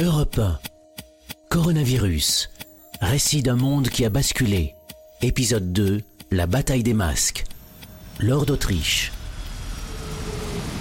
Europe 1. Coronavirus. Récit d'un monde qui a basculé. Épisode 2. La bataille des masques. Lord d'Autriche.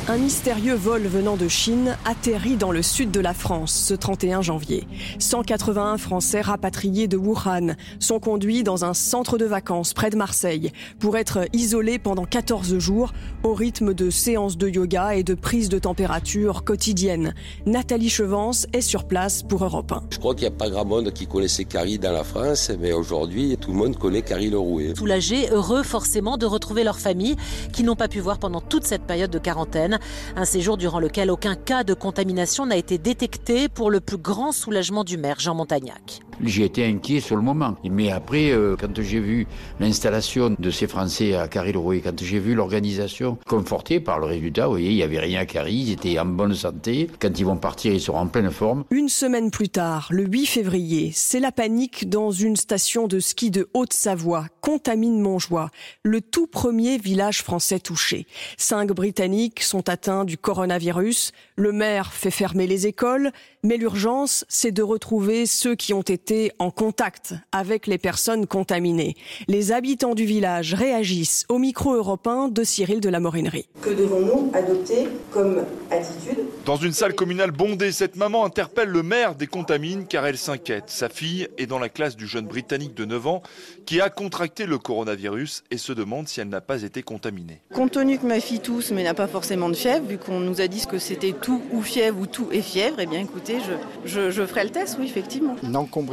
Un mystérieux vol venant de Chine atterrit dans le sud de la France ce 31 janvier. 181 Français rapatriés de Wuhan sont conduits dans un centre de vacances près de Marseille pour être isolés pendant 14 jours au rythme de séances de yoga et de prise de température quotidienne. Nathalie Chevance est sur place pour Europe 1. Je crois qu'il n'y a pas grand monde qui connaissait Carrie dans la France, mais aujourd'hui, tout le monde connaît Carrie Lerouet. Soulagés, heureux forcément de retrouver leur famille qui n'ont pas pu voir pendant toute cette période de quarantaine. Un séjour durant lequel aucun cas de contamination n'a été détecté pour le plus grand soulagement du maire Jean Montagnac. J'ai été inquiet sur le moment. Mais après, euh, quand j'ai vu l'installation de ces Français à Carry-le-Rouet, quand j'ai vu l'organisation confortée par le résultat, vous voyez, il n'y avait rien à Carry, ils étaient en bonne santé. Quand ils vont partir, ils seront en pleine forme. Une semaine plus tard, le 8 février, c'est la panique dans une station de ski de Haute-Savoie, Contamine-Montjoie, le tout premier village français touché. Cinq Britanniques sont atteints du coronavirus. Le maire fait fermer les écoles, mais l'urgence, c'est de retrouver ceux qui ont été en contact avec les personnes contaminées. Les habitants du village réagissent au micro européen de Cyril de la Morinerie. Que devons-nous adopter comme attitude Dans une salle communale bondée, cette maman interpelle le maire des contamines car elle s'inquiète. Sa fille est dans la classe du jeune Britannique de 9 ans qui a contracté le coronavirus et se demande si elle n'a pas été contaminée. Compte tenu que ma fille tousse mais n'a pas forcément de fièvre, vu qu'on nous a dit que c'était tout ou fièvre ou tout et fièvre, eh bien écoutez, je, je, je ferai le test, oui, effectivement.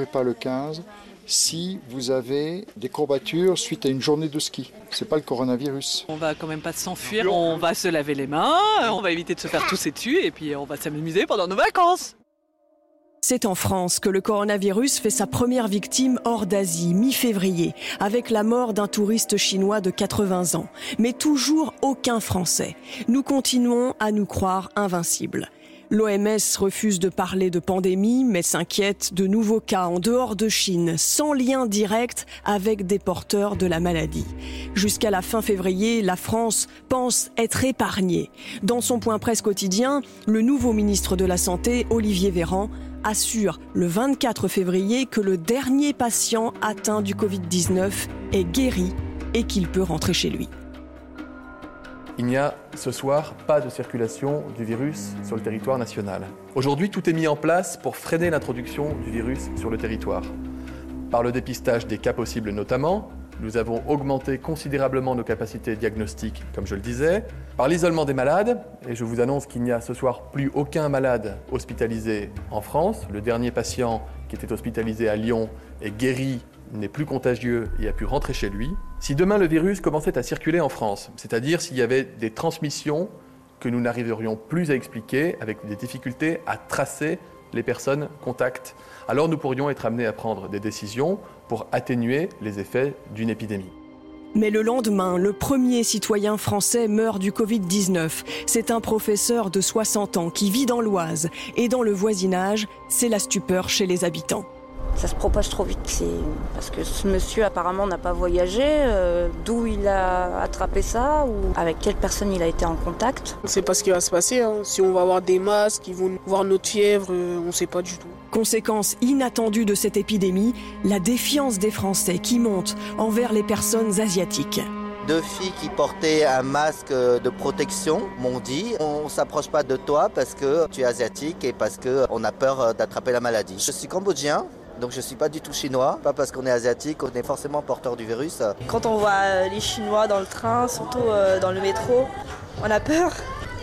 Pas le 15 si vous avez des courbatures suite à une journée de ski. C'est pas le coronavirus. On va quand même pas s'enfuir, on va se laver les mains, on va éviter de se faire tousser dessus et puis on va s'amuser pendant nos vacances. C'est en France que le coronavirus fait sa première victime hors d'Asie, mi-février, avec la mort d'un touriste chinois de 80 ans. Mais toujours aucun Français. Nous continuons à nous croire invincibles. L'OMS refuse de parler de pandémie, mais s'inquiète de nouveaux cas en dehors de Chine, sans lien direct avec des porteurs de la maladie. Jusqu'à la fin février, la France pense être épargnée. Dans son point presse quotidien, le nouveau ministre de la Santé, Olivier Véran, assure le 24 février que le dernier patient atteint du Covid-19 est guéri et qu'il peut rentrer chez lui. Il n'y a ce soir pas de circulation du virus sur le territoire national. Aujourd'hui, tout est mis en place pour freiner l'introduction du virus sur le territoire. Par le dépistage des cas possibles notamment, nous avons augmenté considérablement nos capacités diagnostiques, comme je le disais, par l'isolement des malades, et je vous annonce qu'il n'y a ce soir plus aucun malade hospitalisé en France. Le dernier patient qui était hospitalisé à Lyon est guéri n'est plus contagieux et a pu rentrer chez lui. Si demain le virus commençait à circuler en France, c'est-à-dire s'il y avait des transmissions que nous n'arriverions plus à expliquer, avec des difficultés à tracer les personnes contacts, alors nous pourrions être amenés à prendre des décisions pour atténuer les effets d'une épidémie. Mais le lendemain, le premier citoyen français meurt du Covid-19. C'est un professeur de 60 ans qui vit dans l'Oise. Et dans le voisinage, c'est la stupeur chez les habitants ça se propage trop vite. C'est parce que ce monsieur apparemment n'a pas voyagé, euh, d'où il a attrapé ça ou avec quelle personne il a été en contact? C'est pas ce qui va se passer. Hein. Si on va avoir des masques, ils vont voir notre fièvre, euh, on sait pas du tout. Conséquence inattendue de cette épidémie, la défiance des Français qui monte envers les personnes asiatiques deux filles qui portaient un masque de protection m'ont dit on s'approche pas de toi parce que tu es asiatique et parce que on a peur d'attraper la maladie. Je suis cambodgien, donc je ne suis pas du tout chinois, pas parce qu'on est asiatique, on est forcément porteur du virus. Quand on voit les Chinois dans le train, surtout dans le métro, on a peur.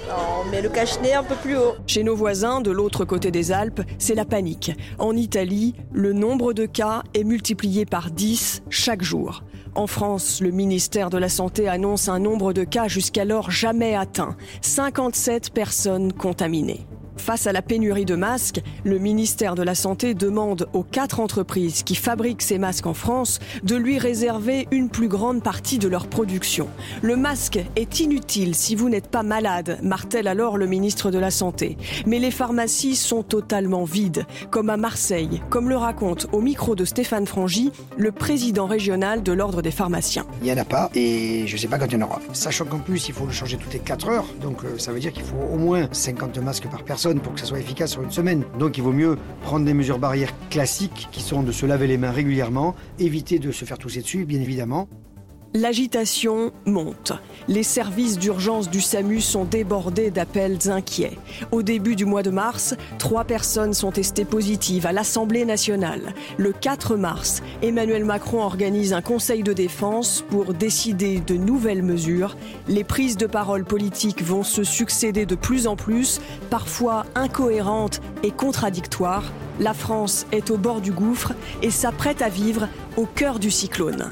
On met le cache-nez un peu plus haut. Chez nos voisins, de l'autre côté des Alpes, c'est la panique. En Italie, le nombre de cas est multiplié par 10 chaque jour. En France, le ministère de la Santé annonce un nombre de cas jusqu'alors jamais atteint. 57 personnes contaminées. Face à la pénurie de masques, le ministère de la Santé demande aux quatre entreprises qui fabriquent ces masques en France de lui réserver une plus grande partie de leur production. Le masque est inutile si vous n'êtes pas malade, martèle alors le ministre de la Santé. Mais les pharmacies sont totalement vides, comme à Marseille, comme le raconte au micro de Stéphane Frangy, le président régional de l'Ordre des pharmaciens. Il n'y en a pas et je ne sais pas quand il y en aura. Sachant qu'en plus, il faut le changer toutes les 4 heures, donc ça veut dire qu'il faut au moins 50 masques par personne pour que ça soit efficace sur une semaine. Donc il vaut mieux prendre des mesures barrières classiques qui sont de se laver les mains régulièrement, éviter de se faire tousser dessus, bien évidemment. L'agitation monte. Les services d'urgence du SAMU sont débordés d'appels inquiets. Au début du mois de mars, trois personnes sont testées positives à l'Assemblée nationale. Le 4 mars, Emmanuel Macron organise un conseil de défense pour décider de nouvelles mesures. Les prises de parole politiques vont se succéder de plus en plus, parfois incohérentes et contradictoires. La France est au bord du gouffre et s'apprête à vivre au cœur du cyclone.